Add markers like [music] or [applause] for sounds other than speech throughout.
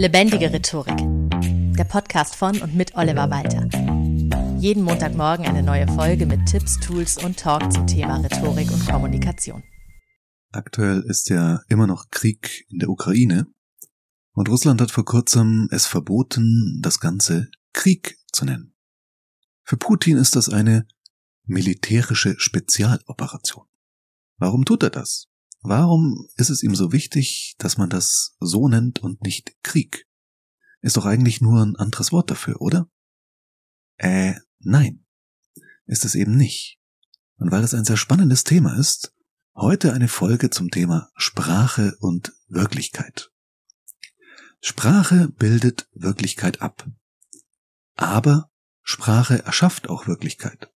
Lebendige Rhetorik. Der Podcast von und mit Oliver Walter. Jeden Montagmorgen eine neue Folge mit Tipps, Tools und Talk zum Thema Rhetorik und Kommunikation. Aktuell ist ja immer noch Krieg in der Ukraine und Russland hat vor kurzem es verboten, das Ganze Krieg zu nennen. Für Putin ist das eine militärische Spezialoperation. Warum tut er das? Warum ist es ihm so wichtig, dass man das so nennt und nicht Krieg? Ist doch eigentlich nur ein anderes Wort dafür, oder? Äh, nein. Ist es eben nicht. Und weil das ein sehr spannendes Thema ist, heute eine Folge zum Thema Sprache und Wirklichkeit. Sprache bildet Wirklichkeit ab. Aber Sprache erschafft auch Wirklichkeit.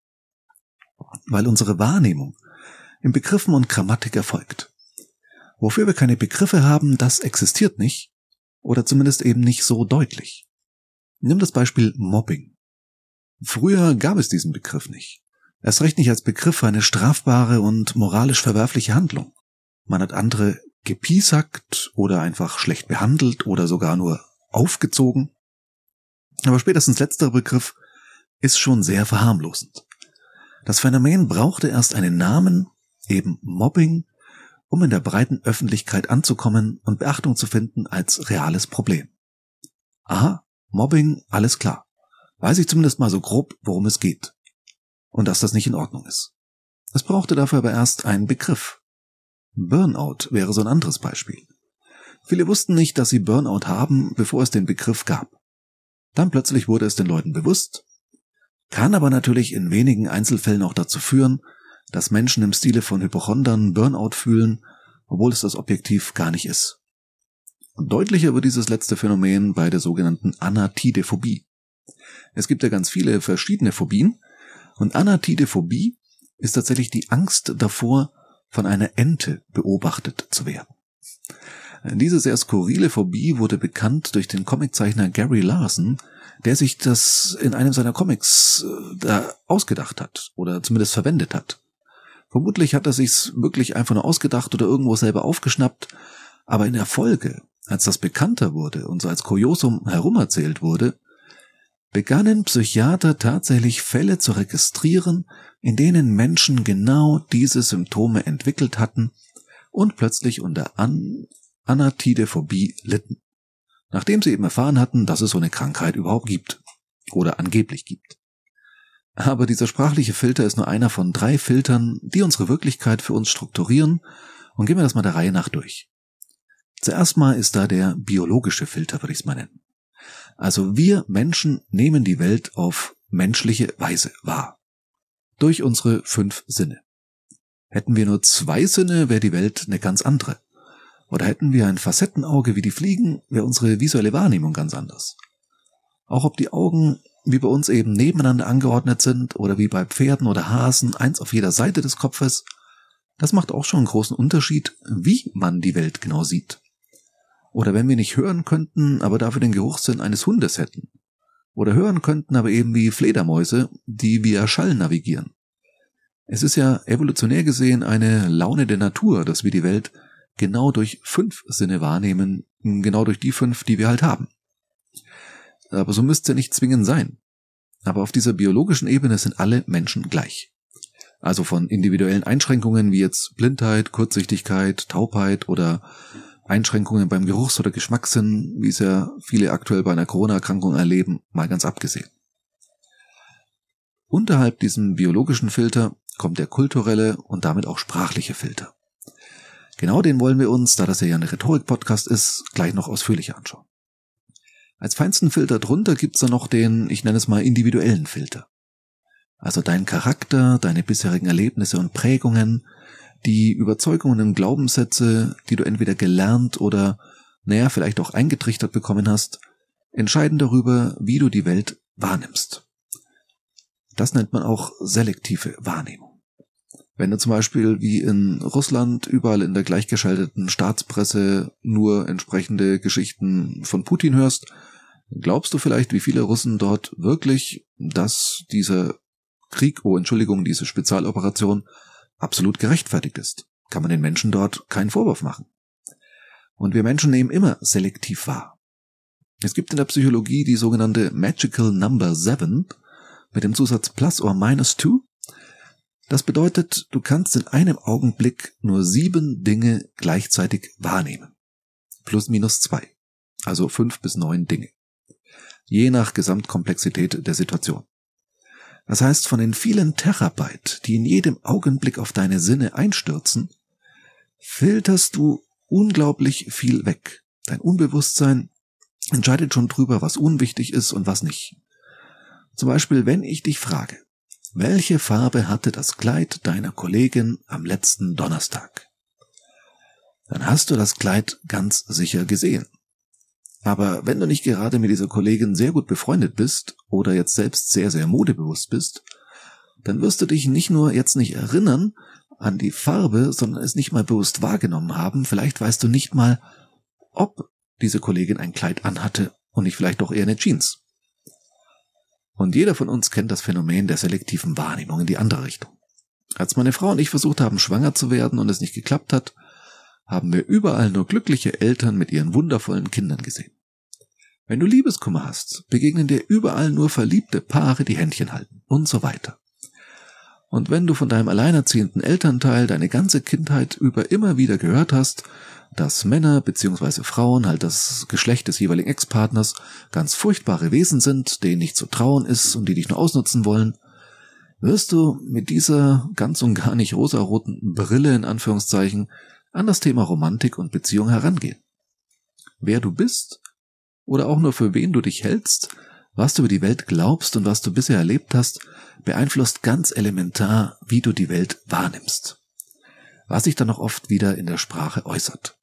Weil unsere Wahrnehmung in Begriffen und Grammatik erfolgt. Wofür wir keine Begriffe haben, das existiert nicht oder zumindest eben nicht so deutlich. Nimm das Beispiel Mobbing. Früher gab es diesen Begriff nicht. Erst recht nicht als Begriff für eine strafbare und moralisch verwerfliche Handlung. Man hat andere gepiesackt oder einfach schlecht behandelt oder sogar nur aufgezogen. Aber spätestens letzterer Begriff ist schon sehr verharmlosend. Das Phänomen brauchte erst einen Namen, eben Mobbing, um in der breiten Öffentlichkeit anzukommen und Beachtung zu finden als reales Problem. Aha, Mobbing, alles klar. Weiß ich zumindest mal so grob, worum es geht. Und dass das nicht in Ordnung ist. Es brauchte dafür aber erst einen Begriff. Burnout wäre so ein anderes Beispiel. Viele wussten nicht, dass sie Burnout haben, bevor es den Begriff gab. Dann plötzlich wurde es den Leuten bewusst, kann aber natürlich in wenigen Einzelfällen auch dazu führen, dass Menschen im Stile von Hypochondern Burnout fühlen, obwohl es das objektiv gar nicht ist. Und deutlicher wird dieses letzte Phänomen bei der sogenannten Anatidephobie. Es gibt ja ganz viele verschiedene Phobien und Anatidephobie ist tatsächlich die Angst davor, von einer Ente beobachtet zu werden. Diese sehr skurrile Phobie wurde bekannt durch den Comiczeichner Gary Larson, der sich das in einem seiner Comics äh, da ausgedacht hat oder zumindest verwendet hat. Vermutlich hat er sich's wirklich einfach nur ausgedacht oder irgendwo selber aufgeschnappt, aber in der Folge, als das bekannter wurde und so als Kuriosum herumerzählt wurde, begannen Psychiater tatsächlich Fälle zu registrieren, in denen Menschen genau diese Symptome entwickelt hatten und plötzlich unter An Anatidephobie litten, nachdem sie eben erfahren hatten, dass es so eine Krankheit überhaupt gibt oder angeblich gibt. Aber dieser sprachliche Filter ist nur einer von drei Filtern, die unsere Wirklichkeit für uns strukturieren, und gehen wir das mal der Reihe nach durch. Zuerst mal ist da der biologische Filter, würde ich es mal nennen. Also wir Menschen nehmen die Welt auf menschliche Weise wahr. Durch unsere fünf Sinne. Hätten wir nur zwei Sinne, wäre die Welt eine ganz andere. Oder hätten wir ein Facettenauge wie die Fliegen, wäre unsere visuelle Wahrnehmung ganz anders. Auch ob die Augen wie bei uns eben nebeneinander angeordnet sind oder wie bei Pferden oder Hasen eins auf jeder Seite des Kopfes, das macht auch schon einen großen Unterschied, wie man die Welt genau sieht. Oder wenn wir nicht hören könnten, aber dafür den Geruchssinn eines Hundes hätten. Oder hören könnten, aber eben wie Fledermäuse, die via Schall navigieren. Es ist ja evolutionär gesehen eine Laune der Natur, dass wir die Welt genau durch fünf Sinne wahrnehmen, genau durch die fünf, die wir halt haben. Aber so müsste nicht zwingend sein. Aber auf dieser biologischen Ebene sind alle Menschen gleich. Also von individuellen Einschränkungen wie jetzt Blindheit, Kurzsichtigkeit, Taubheit oder Einschränkungen beim Geruchs- oder Geschmackssinn, wie es ja viele aktuell bei einer Corona-Erkrankung erleben, mal ganz abgesehen. Unterhalb diesem biologischen Filter kommt der kulturelle und damit auch sprachliche Filter. Genau den wollen wir uns, da das ja ein Rhetorik-Podcast ist, gleich noch ausführlicher anschauen. Als feinsten Filter drunter gibt's dann noch den, ich nenne es mal, individuellen Filter. Also dein Charakter, deine bisherigen Erlebnisse und Prägungen, die Überzeugungen und Glaubenssätze, die du entweder gelernt oder, naja, vielleicht auch eingetrichtert bekommen hast, entscheiden darüber, wie du die Welt wahrnimmst. Das nennt man auch selektive Wahrnehmung. Wenn du zum Beispiel wie in Russland überall in der gleichgeschalteten Staatspresse nur entsprechende Geschichten von Putin hörst, Glaubst du vielleicht, wie viele Russen dort wirklich, dass dieser Krieg, oh Entschuldigung, diese Spezialoperation absolut gerechtfertigt ist? Kann man den Menschen dort keinen Vorwurf machen. Und wir Menschen nehmen immer selektiv wahr. Es gibt in der Psychologie die sogenannte Magical Number 7 mit dem Zusatz plus or minus 2. Das bedeutet, du kannst in einem Augenblick nur sieben Dinge gleichzeitig wahrnehmen. Plus minus zwei. Also fünf bis neun Dinge. Je nach Gesamtkomplexität der Situation. Das heißt, von den vielen Terabyte, die in jedem Augenblick auf deine Sinne einstürzen, filterst du unglaublich viel weg. Dein Unbewusstsein entscheidet schon drüber, was unwichtig ist und was nicht. Zum Beispiel, wenn ich dich frage, welche Farbe hatte das Kleid deiner Kollegin am letzten Donnerstag? Dann hast du das Kleid ganz sicher gesehen. Aber wenn du nicht gerade mit dieser Kollegin sehr gut befreundet bist oder jetzt selbst sehr, sehr modebewusst bist, dann wirst du dich nicht nur jetzt nicht erinnern an die Farbe, sondern es nicht mal bewusst wahrgenommen haben. Vielleicht weißt du nicht mal, ob diese Kollegin ein Kleid anhatte und nicht vielleicht doch eher eine Jeans. Und jeder von uns kennt das Phänomen der selektiven Wahrnehmung in die andere Richtung. Als meine Frau und ich versucht haben, schwanger zu werden und es nicht geklappt hat, haben wir überall nur glückliche Eltern mit ihren wundervollen Kindern gesehen. Wenn du Liebeskummer hast, begegnen dir überall nur verliebte Paare, die Händchen halten und so weiter. Und wenn du von deinem alleinerziehenden Elternteil deine ganze Kindheit über immer wieder gehört hast, dass Männer bzw. Frauen, halt das Geschlecht des jeweiligen Ex-Partners, ganz furchtbare Wesen sind, denen nicht zu trauen ist und die dich nur ausnutzen wollen, wirst du mit dieser ganz und gar nicht rosaroten Brille in Anführungszeichen an das Thema Romantik und Beziehung herangehen. Wer du bist oder auch nur für wen du dich hältst, was du über die Welt glaubst und was du bisher erlebt hast, beeinflusst ganz elementar, wie du die Welt wahrnimmst. Was sich dann noch oft wieder in der Sprache äußert.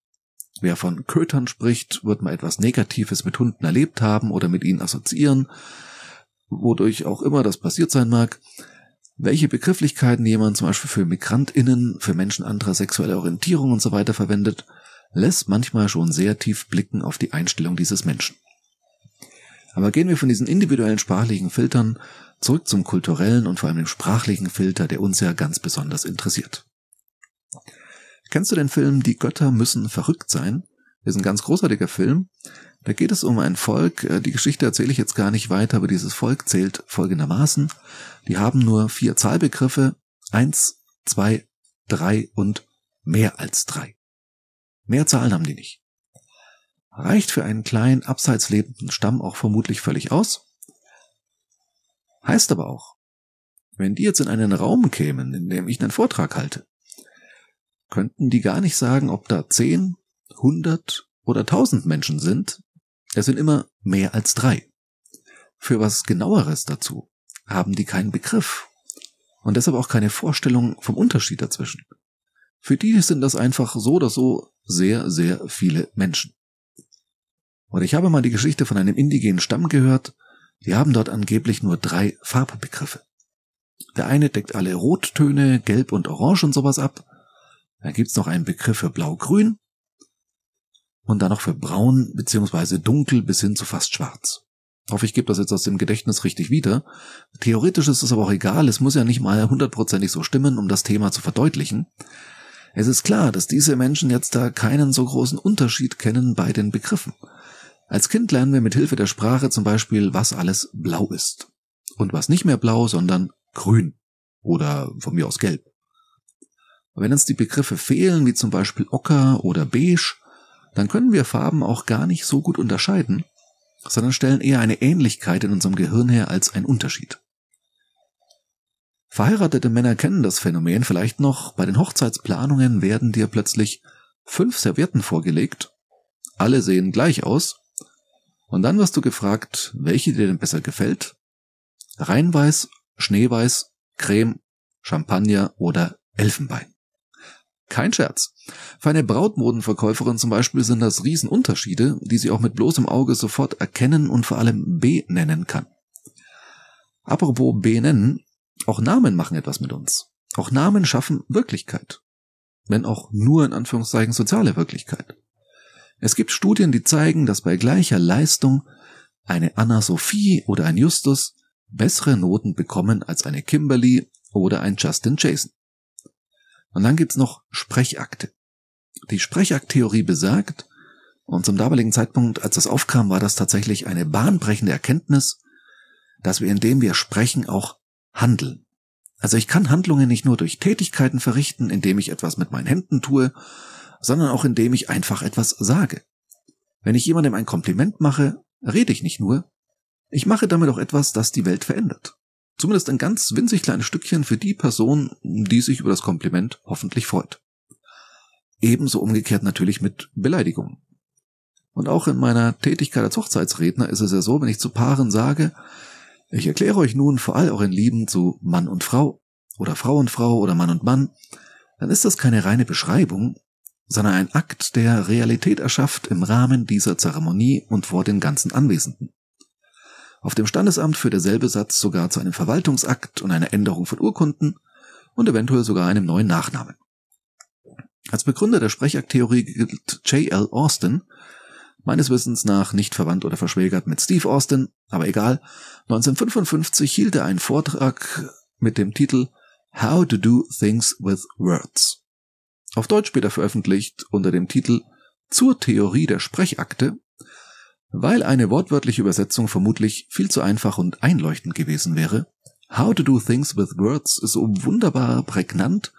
Wer von Kötern spricht, wird mal etwas Negatives mit Hunden erlebt haben oder mit ihnen assoziieren, wodurch auch immer das passiert sein mag welche Begrifflichkeiten jemand zum Beispiel für MigrantInnen, für Menschen anderer sexueller Orientierung und so weiter verwendet, lässt manchmal schon sehr tief blicken auf die Einstellung dieses Menschen. Aber gehen wir von diesen individuellen sprachlichen Filtern zurück zum kulturellen und vor allem dem sprachlichen Filter, der uns ja ganz besonders interessiert. Kennst du den Film Die Götter müssen verrückt sein? Das ist ein ganz großartiger Film, da geht es um ein Volk, äh, die Geschichte erzähle ich jetzt gar nicht weiter, aber dieses Volk zählt folgendermaßen. Die haben nur vier Zahlbegriffe, eins, zwei, drei und mehr als drei. Mehr Zahlen haben die nicht. Reicht für einen kleinen, abseits lebenden Stamm auch vermutlich völlig aus. Heißt aber auch, wenn die jetzt in einen Raum kämen, in dem ich einen Vortrag halte, könnten die gar nicht sagen, ob da zehn, hundert oder tausend Menschen sind, es sind immer mehr als drei. Für was genaueres dazu haben die keinen Begriff und deshalb auch keine Vorstellung vom Unterschied dazwischen. Für die sind das einfach so oder so sehr, sehr viele Menschen. Und ich habe mal die Geschichte von einem indigenen Stamm gehört, die haben dort angeblich nur drei Farbbegriffe. Der eine deckt alle Rottöne, Gelb und Orange und sowas ab. Dann gibt's noch einen Begriff für Blau-Grün und dann noch für braun beziehungsweise dunkel bis hin zu fast schwarz. Ich hoffe, ich gebe das jetzt aus dem Gedächtnis richtig wieder. Theoretisch ist es aber auch egal, es muss ja nicht mal hundertprozentig so stimmen, um das Thema zu verdeutlichen. Es ist klar, dass diese Menschen jetzt da keinen so großen Unterschied kennen bei den Begriffen. Als Kind lernen wir mit Hilfe der Sprache zum Beispiel, was alles blau ist. Und was nicht mehr blau, sondern grün. Oder von mir aus gelb. wenn uns die Begriffe fehlen, wie zum Beispiel Ocker oder Beige, dann können wir Farben auch gar nicht so gut unterscheiden, sondern stellen eher eine Ähnlichkeit in unserem Gehirn her als einen Unterschied. Verheiratete Männer kennen das Phänomen vielleicht noch, bei den Hochzeitsplanungen werden dir plötzlich fünf Servietten vorgelegt, alle sehen gleich aus, und dann wirst du gefragt, welche dir denn besser gefällt? Reinweiß, Schneeweiß, Creme, Champagner oder Elfenbein. Kein Scherz. Für eine Brautmodenverkäuferin zum Beispiel sind das Riesenunterschiede, die sie auch mit bloßem Auge sofort erkennen und vor allem benennen kann. Apropos benennen, auch Namen machen etwas mit uns. Auch Namen schaffen Wirklichkeit. Wenn auch nur in Anführungszeichen soziale Wirklichkeit. Es gibt Studien, die zeigen, dass bei gleicher Leistung eine Anna Sophie oder ein Justus bessere Noten bekommen als eine Kimberly oder ein Justin Jason. Und dann gibt's noch Sprechakte. Die Sprechakttheorie besagt, Und zum damaligen Zeitpunkt, als das aufkam, war das tatsächlich eine bahnbrechende Erkenntnis, dass wir, indem wir sprechen, auch handeln. Also ich kann Handlungen nicht nur durch Tätigkeiten verrichten, indem ich etwas mit meinen Händen tue, sondern auch indem ich einfach etwas sage. Wenn ich jemandem ein Kompliment mache, rede ich nicht nur, ich mache damit auch etwas, das die Welt verändert. Zumindest ein ganz winzig kleines Stückchen für die Person, die sich über das Kompliment hoffentlich freut. Ebenso umgekehrt natürlich mit Beleidigungen. Und auch in meiner Tätigkeit als Hochzeitsredner ist es ja so, wenn ich zu Paaren sage, ich erkläre euch nun vor all euren Lieben zu Mann und Frau oder Frau und Frau oder Mann und Mann, dann ist das keine reine Beschreibung, sondern ein Akt, der Realität erschafft im Rahmen dieser Zeremonie und vor den ganzen Anwesenden. Auf dem Standesamt führt derselbe Satz sogar zu einem Verwaltungsakt und einer Änderung von Urkunden und eventuell sogar einem neuen Nachnamen. Als Begründer der Sprechakttheorie gilt J.L. Austin, meines Wissens nach nicht verwandt oder verschwägert mit Steve Austin, aber egal. 1955 hielt er einen Vortrag mit dem Titel How to Do Things with Words. Auf Deutsch später veröffentlicht unter dem Titel Zur Theorie der Sprechakte, weil eine wortwörtliche Übersetzung vermutlich viel zu einfach und einleuchtend gewesen wäre. How to Do Things with Words ist so wunderbar prägnant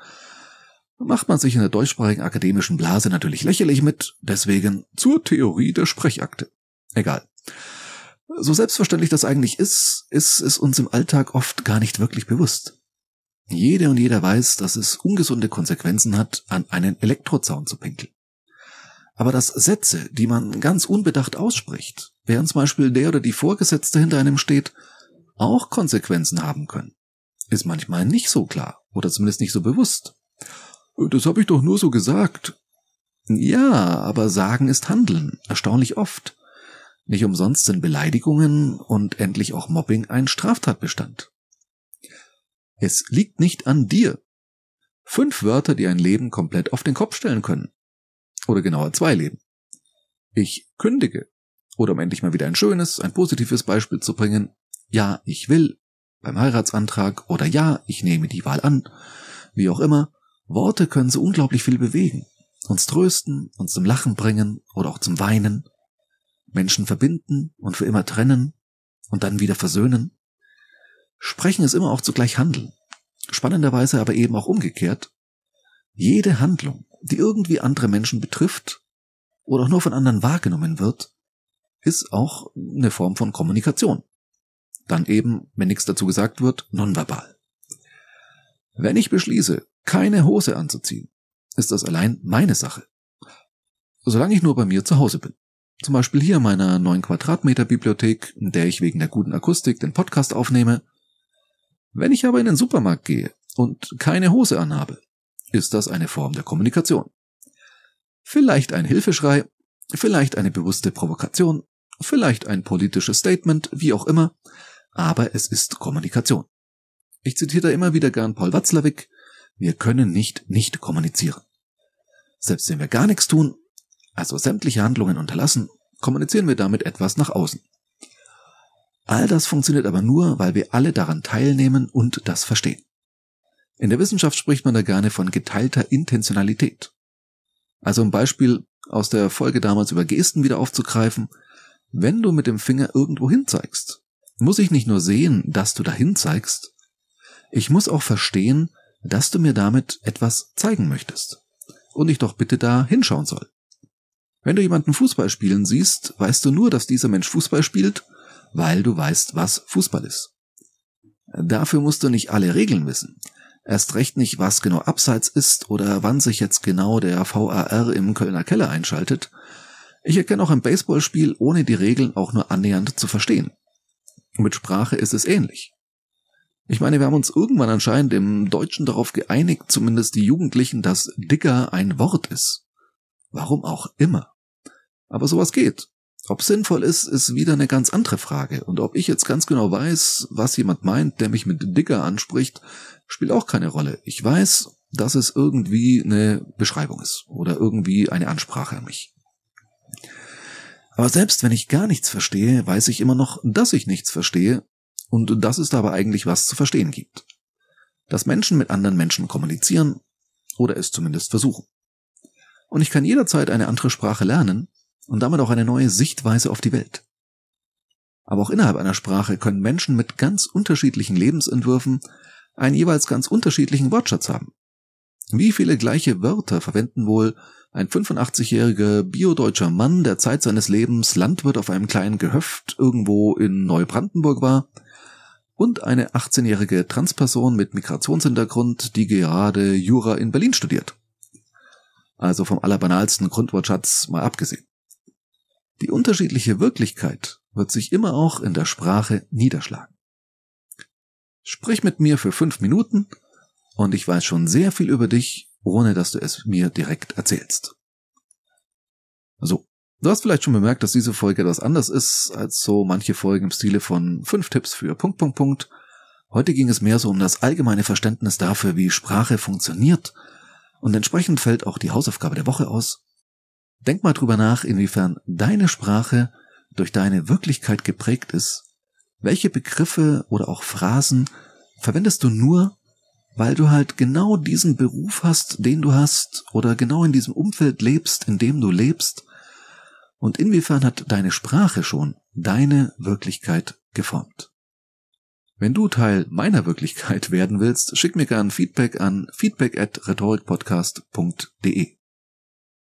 macht man sich in der deutschsprachigen akademischen Blase natürlich lächerlich mit, deswegen zur Theorie der Sprechakte. Egal. So selbstverständlich das eigentlich ist, ist es uns im Alltag oft gar nicht wirklich bewusst. Jede und jeder weiß, dass es ungesunde Konsequenzen hat, an einen Elektrozaun zu pinkeln. Aber dass Sätze, die man ganz unbedacht ausspricht, während zum Beispiel der oder die Vorgesetzte hinter einem steht, auch Konsequenzen haben können, ist manchmal nicht so klar oder zumindest nicht so bewusst. Das habe ich doch nur so gesagt. Ja, aber sagen ist Handeln, erstaunlich oft. Nicht umsonst sind Beleidigungen und endlich auch Mobbing ein Straftatbestand. Es liegt nicht an dir. Fünf Wörter, die ein Leben komplett auf den Kopf stellen können. Oder genauer zwei Leben. Ich kündige. Oder um endlich mal wieder ein schönes, ein positives Beispiel zu bringen. Ja, ich will. Beim Heiratsantrag. Oder ja, ich nehme die Wahl an. Wie auch immer. Worte können so unglaublich viel bewegen. Uns trösten, uns zum Lachen bringen oder auch zum Weinen. Menschen verbinden und für immer trennen und dann wieder versöhnen. Sprechen ist immer auch zugleich Handeln. Spannenderweise aber eben auch umgekehrt. Jede Handlung, die irgendwie andere Menschen betrifft oder auch nur von anderen wahrgenommen wird, ist auch eine Form von Kommunikation. Dann eben, wenn nichts dazu gesagt wird, nonverbal. Wenn ich beschließe, keine Hose anzuziehen, ist das allein meine Sache. Solange ich nur bei mir zu Hause bin. Zum Beispiel hier in meiner 9 Quadratmeter Bibliothek, in der ich wegen der guten Akustik den Podcast aufnehme. Wenn ich aber in den Supermarkt gehe und keine Hose anhabe, ist das eine Form der Kommunikation. Vielleicht ein Hilfeschrei, vielleicht eine bewusste Provokation, vielleicht ein politisches Statement, wie auch immer, aber es ist Kommunikation. Ich zitiere da immer wieder gern Paul Watzlawick, wir können nicht nicht kommunizieren. Selbst wenn wir gar nichts tun, also sämtliche Handlungen unterlassen, kommunizieren wir damit etwas nach außen. All das funktioniert aber nur, weil wir alle daran teilnehmen und das verstehen. In der Wissenschaft spricht man da gerne von geteilter Intentionalität. Also ein Beispiel aus der Folge damals über Gesten wieder aufzugreifen. Wenn du mit dem Finger irgendwo hin zeigst, muss ich nicht nur sehen, dass du dahin zeigst, ich muss auch verstehen, dass du mir damit etwas zeigen möchtest und ich doch bitte da hinschauen soll. Wenn du jemanden Fußball spielen siehst, weißt du nur, dass dieser Mensch Fußball spielt, weil du weißt, was Fußball ist. Dafür musst du nicht alle Regeln wissen. Erst recht nicht, was genau Abseits ist oder wann sich jetzt genau der VAR im Kölner Keller einschaltet. Ich erkenne auch ein Baseballspiel, ohne die Regeln auch nur annähernd zu verstehen. mit Sprache ist es ähnlich. Ich meine, wir haben uns irgendwann anscheinend im Deutschen darauf geeinigt, zumindest die Jugendlichen, dass Dicker ein Wort ist. Warum auch immer. Aber sowas geht. Ob sinnvoll ist, ist wieder eine ganz andere Frage. Und ob ich jetzt ganz genau weiß, was jemand meint, der mich mit Digger anspricht, spielt auch keine Rolle. Ich weiß, dass es irgendwie eine Beschreibung ist oder irgendwie eine Ansprache an mich. Aber selbst wenn ich gar nichts verstehe, weiß ich immer noch, dass ich nichts verstehe und dass es dabei eigentlich was zu verstehen gibt. Dass Menschen mit anderen Menschen kommunizieren oder es zumindest versuchen. Und ich kann jederzeit eine andere Sprache lernen, und damit auch eine neue Sichtweise auf die Welt. Aber auch innerhalb einer Sprache können Menschen mit ganz unterschiedlichen Lebensentwürfen einen jeweils ganz unterschiedlichen Wortschatz haben. Wie viele gleiche Wörter verwenden wohl ein 85-jähriger biodeutscher Mann, der Zeit seines Lebens Landwirt auf einem kleinen Gehöft irgendwo in Neubrandenburg war, und eine 18-jährige Transperson mit Migrationshintergrund, die gerade Jura in Berlin studiert. Also vom allerbanalsten Grundwortschatz mal abgesehen. Die unterschiedliche Wirklichkeit wird sich immer auch in der Sprache niederschlagen. Sprich mit mir für fünf Minuten und ich weiß schon sehr viel über dich, ohne dass du es mir direkt erzählst. So, du hast vielleicht schon bemerkt, dass diese Folge etwas anders ist als so manche Folgen im Stile von fünf Tipps für Punkt, Punkt, Punkt. Heute ging es mehr so um das allgemeine Verständnis dafür, wie Sprache funktioniert und entsprechend fällt auch die Hausaufgabe der Woche aus. Denk mal drüber nach, inwiefern deine Sprache durch deine Wirklichkeit geprägt ist. Welche Begriffe oder auch Phrasen verwendest du nur, weil du halt genau diesen Beruf hast, den du hast, oder genau in diesem Umfeld lebst, in dem du lebst? Und inwiefern hat deine Sprache schon deine Wirklichkeit geformt? Wenn du Teil meiner Wirklichkeit [laughs] werden willst, schick mir gern Feedback an feedback at rhetorikpodcast.de.